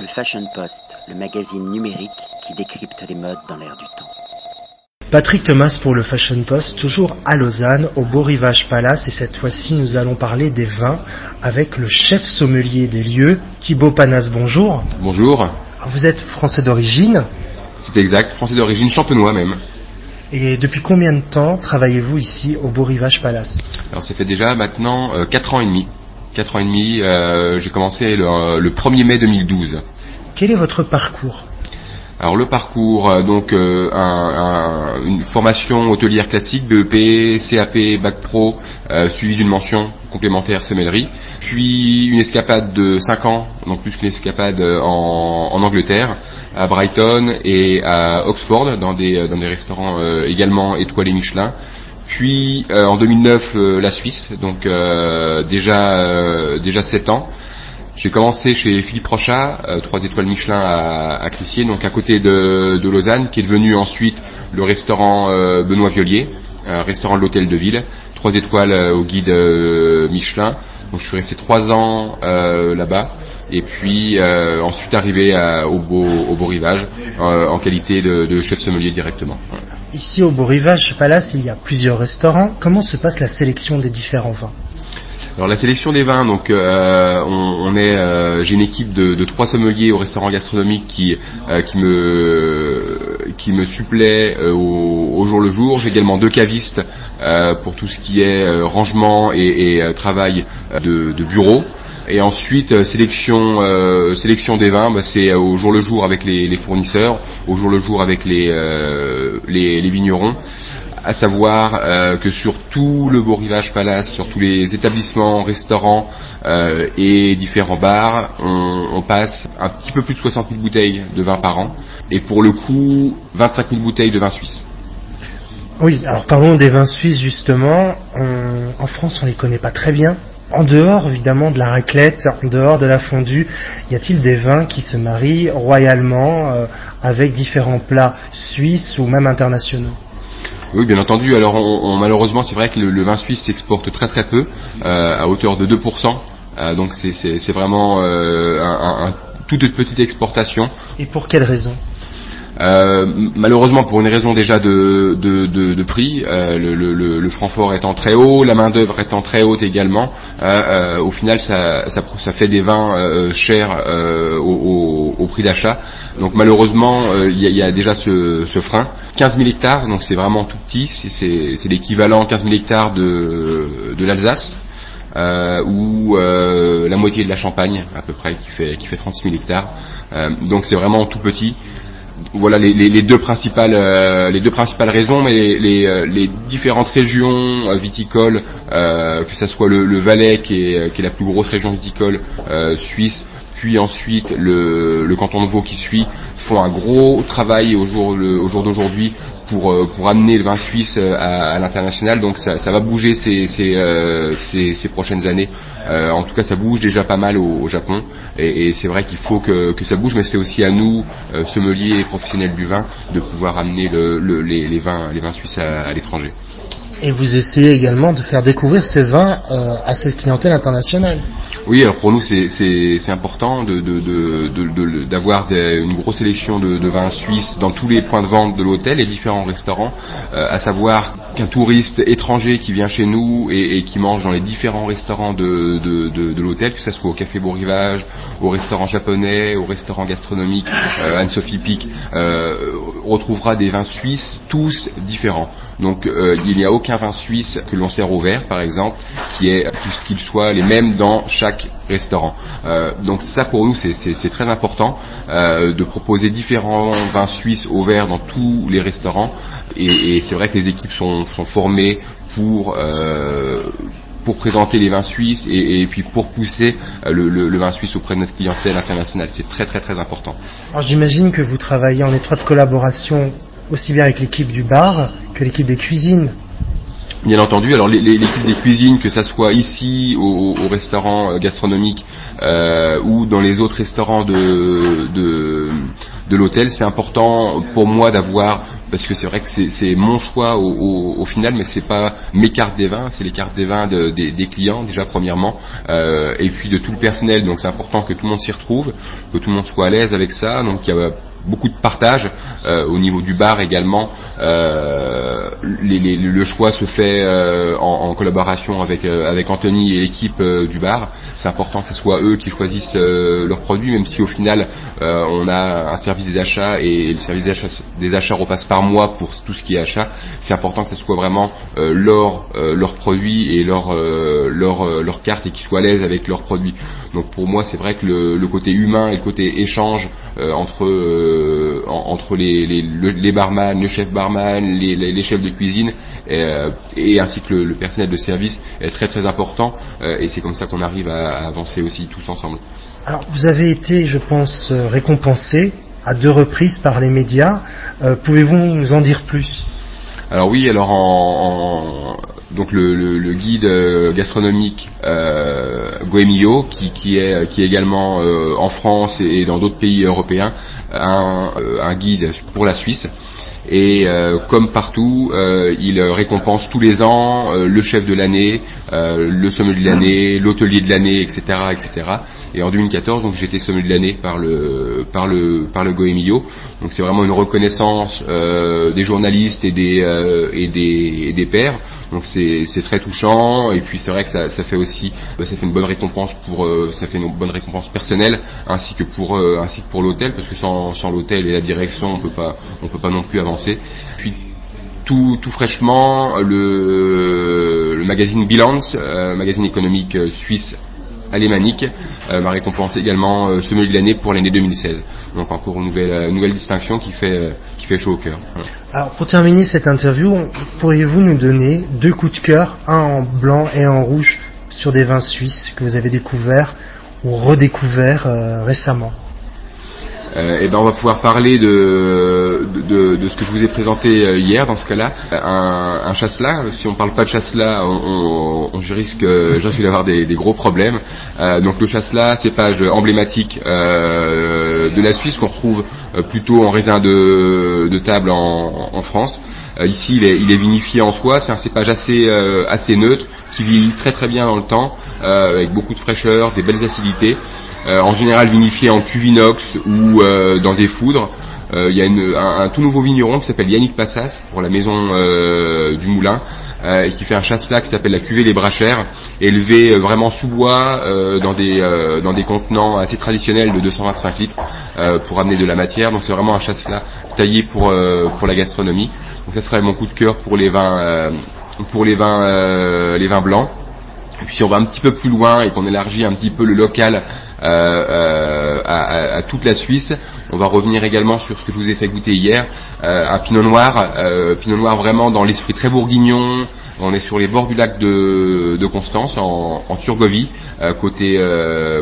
Le Fashion Post, le magazine numérique qui décrypte les modes dans l'air du temps. Patrick Thomas pour le Fashion Post, toujours à Lausanne, au Beau Rivage Palace, et cette fois-ci nous allons parler des vins avec le chef sommelier des lieux, Thibaut Panas, bonjour. Bonjour. Vous êtes français d'origine C'est exact, français d'origine, champenois même. Et depuis combien de temps travaillez-vous ici au Beau Rivage Palace? Alors ça fait déjà maintenant euh, 4 ans et demi. 4 ans et demi, euh, j'ai commencé le, le 1er mai 2012. Quel est votre parcours? Alors le parcours, euh, donc euh, un- un- une formation hôtelière classique, BEP, CAP, Bac Pro, euh, suivi d'une mention complémentaire sommellerie, puis une escapade de 5 ans, donc plus qu'une escapade euh, en, en Angleterre, à Brighton et à Oxford, dans des, euh, dans des restaurants euh, également étoilés Michelin. Puis euh, en 2009 euh, la Suisse, donc euh, déjà euh, déjà 7 ans. J'ai commencé chez Philippe Rochat, euh, 3 étoiles Michelin à, à donc à côté de, de Lausanne, qui est devenu ensuite le restaurant euh, Benoît Violier, un restaurant de l'hôtel de ville, 3 étoiles au guide Michelin. Donc je suis resté 3 ans là-bas. Et puis euh, ensuite arrivé à- au, beau, au Beau Rivage euh, en qualité de, de chef sommelier directement. Ici au Beau Rivage Palace, il y a plusieurs restaurants. Comment se passe la sélection des différents vins? Alors la sélection des vins, donc euh, on, est, euh, j'ai une équipe de, trois sommeliers au restaurant gastronomique qui euh, qui me qui me au, jour le jour. J'ai également deux cavistes pour tout ce qui est rangement et, travail de, de bureau. Et ensuite euh, sélection euh, sélection des vins, bah, c'est euh, au jour le jour avec les, fournisseurs, au jour le jour avec les les, vignerons à savoir que sur tout le Beau Rivage Palace, sur tous les établissements, restaurants et différents bars, on, passe un petit peu plus de 60 000 bouteilles de vin par an, et pour le coup, 25 000 bouteilles de vin suisse. Oui, alors parlons des vins suisses justement. En France, on les connaît pas très bien. En dehors évidemment de la raclette, en dehors de la fondue, y a-t-il des vins qui se marient royalement euh, avec différents plats suisses ou même internationaux? Oui, bien entendu. Alors, on, on- malheureusement, c'est vrai que le, le vin suisse s'exporte très très peu, euh, à hauteur de 2%. Euh, donc, c'est- vraiment un, un- un- toute petite exportation. Et pour quelles raisons Euh, malheureusement, pour une raison déjà de, prix, euh, le, le- étant très haut, la main d'œuvre étant très haute également, euh, au final, ça, fait des vins chers au, prix d'achat. Donc malheureusement, il y, a- déjà ce, frein. 15 000 hectares, donc c'est vraiment tout petit, c'est- l'équivalent 15 000 hectares de, l'Alsace. Euh, ou la moitié de la Champagne à peu près qui fait qui fait 36 000 hectares. Donc c'est vraiment tout petit voilà les, deux principales euh, les deux principales raisons, mais les, euh, différentes régions euh, viticoles, que ce soit le, le Valais qui est, qui est la plus grosse région viticole suisse, puis ensuite le, canton de Vaud qui suit, font un gros travail au jour, d'aujourd'hui pour, euh, pour amener le vin suisse euh, à, l'international. Donc ça, va bouger ces, ces, euh, prochaines années. En tout cas, ça bouge déjà pas mal au, Japon. Et, c'est vrai qu'il faut que, ça bouge, mais c'est aussi à nous, euh, sommeliers et professionnels du vin, de pouvoir amener le, le- les, vins, les vins suisses à, à l'étranger. Et vous essayez également de faire découvrir ces vins à cette clientèle internationale. Oui, alors pour nous c'est important de de de de- d'avoir une grosse sélection de, vins suisses dans tous les points de vente de l'hôtel et différents restaurants. euh, à savoir qu'un touriste étranger qui vient chez nous et, et qui mange dans les différents restaurants de l'hôtel, que ce soit au Café Beau Rivage, au restaurant japonais, au restaurant gastronomique euh, Anne-Sophie Pic, euh, retrouvera des vins suisses tous différents. Donc euh, il n'y a aucun vin suisse que l'on sert au verre, par exemple, qui est qu'il soit les mêmes dans chaque restaurant. Euh, donc ça pour nous c'est- très important euh, de proposer différents vins suisses au verre dans tous les restaurants. Et, c'est vrai que les équipes sont, sont formées pour euh, présenter les vins suisses et, puis pour pousser le, le- le vin suisse auprès de notre clientèle internationale. C'est très très très important. Alors j'imagine que vous travaillez en étroite collaboration aussi bien avec l'équipe du bar que l'équipe des cuisines. Bien entendu, alors l'équipe des cuisines, que ça soit ici au, au restaurant euh, gastronomique euh, ou dans les autres restaurants de, de, de l'hôtel, c'est important pour moi d'avoir parce que c'est vrai que c'est mon choix au, final, mais c'est pas mes cartes des vins, c'est les cartes des vins des, clients déjà premièrement, euh, et puis de tout le personnel. Donc c'est important que tout le monde s'y retrouve, que tout le monde soit à l'aise avec ça. Donc il y a beaucoup de partage euh, au niveau du bar également. Euh, le choix se fait euh, en, collaboration avec avec Anthony et l'équipe du bar. C'est important que ce soit eux qui choisissent leurs produits, même si au final on a un service des achats et le service des achats, des achats repasse par moi pour tout ce qui est achat. C'est important que ce soit vraiment leur leurs produits et leur leur leur carte et qu'ils soient à l'aise avec leurs produits. Donc pour moi c'est vrai que le, le, côté humain et le côté échange entre euh, entre les, les, les, barman, le chef barman, les, les chefs de cuisine euh, et ainsi que le, personnel de service est très très important euh, et c'est comme ça qu'on arrive à, avancer aussi tous ensemble. Alors vous avez été, je pense, récompensé à deux reprises par les médias. Pouvez-vous nous en dire plus? Alors oui, alors en, donc le, le, guide gastronomique euh, Goemio, qui, qui, est, qui est également en France et dans d'autres pays européens, un, euh, un guide pour la Suisse. Et euh, comme partout, euh, il récompense tous les ans le chef de l'année, le sommelier de l'année, l'hôtelier de l'année, etc., etc. Et en 2014, donc j'étais sommelier de l'année par le par le par le Goemio. Donc c'est vraiment une reconnaissance des journalistes et des et des et des pairs. Donc c'est très touchant et puis c'est vrai que ça, ça, fait aussi bah, ça fait une bonne récompense pour euh, ça fait une bonne récompense personnelle ainsi que pour euh, ainsi que pour l'hôtel parce que sans, sans l'hôtel et la direction on peut pas on peut pas non plus avancer. Puis tout, tout fraîchement le, le magazine Bilance, euh, magazine économique suisse alémanique, m'a récompensé également euh, milieu de l'année pour l'année 2016. Donc encore une nouvelle, nouvelle distinction qui fait fait chaud au cœur. Alors pour terminer cette interview, pourriez-vous nous donner deux coups de cœur, un en blanc et un en rouge, sur des vins suisses que vous avez découverts ou redécouverts euh, récemment? Euh, et ben on va pouvoir parler de, de, de, ce que je vous ai présenté euh, hier dans ce cas-là. Un, un chasselas, si on parle pas de chasselas, on, on, je risque, j'en suis d'avoir des, des, gros problèmes. Euh, donc le chasselas, cépage emblématique euh, de la Suisse qu'on retrouve euh, plutôt en raisin de, de table en, en France. ici, il est, il est, vinifié en soi. C'est un cépage assez, assez neutre qui vieillit très très bien dans le temps, avec beaucoup de fraîcheur, des belles acidités. Euh, en général vinifié en cuvinox ou euh, dans des foudres. Euh, il y a un, tout nouveau vigneron qui s'appelle Yannick Passas pour la maison du Moulin et qui fait un chasse-là qui s'appelle la cuvée Les Brachères, élevé vraiment sous bois dans des dans des contenants assez traditionnels de 225 litres pour amener de la matière. Donc c'est vraiment un chasse-là taillé pour pour la gastronomie. Donc ça serait mon coup de cœur pour les vins pour les vins les vins blancs. Et puis si on va un petit peu plus loin et qu'on élargit un petit peu le local euh, euh, à, toute la Suisse. On va revenir également sur ce que je vous ai fait goûter hier, euh, un pinot noir, pinot noir vraiment dans l'esprit très bourguignon. On est sur les bords du lac de, Constance, en, en Turgovie, côté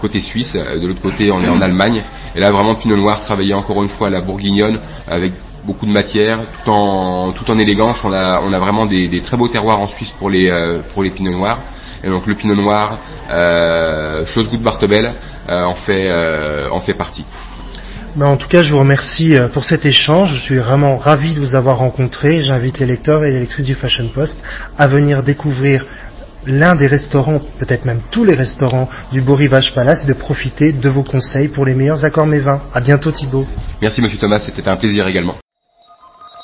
côté suisse. De l'autre côté, on est en Allemagne. Et là, vraiment pinot noir travaillé encore une fois à la bourguignonne avec beaucoup de matière, tout en tout en élégance. On a on a vraiment des, des très beaux terroirs en Suisse pour les pour les pinots noirs. Et donc le pinot noir, euh, chose goût de Bartebel, euh, en fait euh, en fait partie. Ben, en tout cas, je vous remercie euh, pour cet échange. Je suis vraiment ravi de vous avoir rencontré. J'invite les lecteurs et les lectrices du Fashion Post à venir découvrir l'un des restaurants, peut-être même tous les restaurants du Beau Rivage Palace et de profiter de vos conseils pour les meilleurs accords mévins. À bientôt Thibault. Merci Monsieur Thomas, c'était un plaisir également.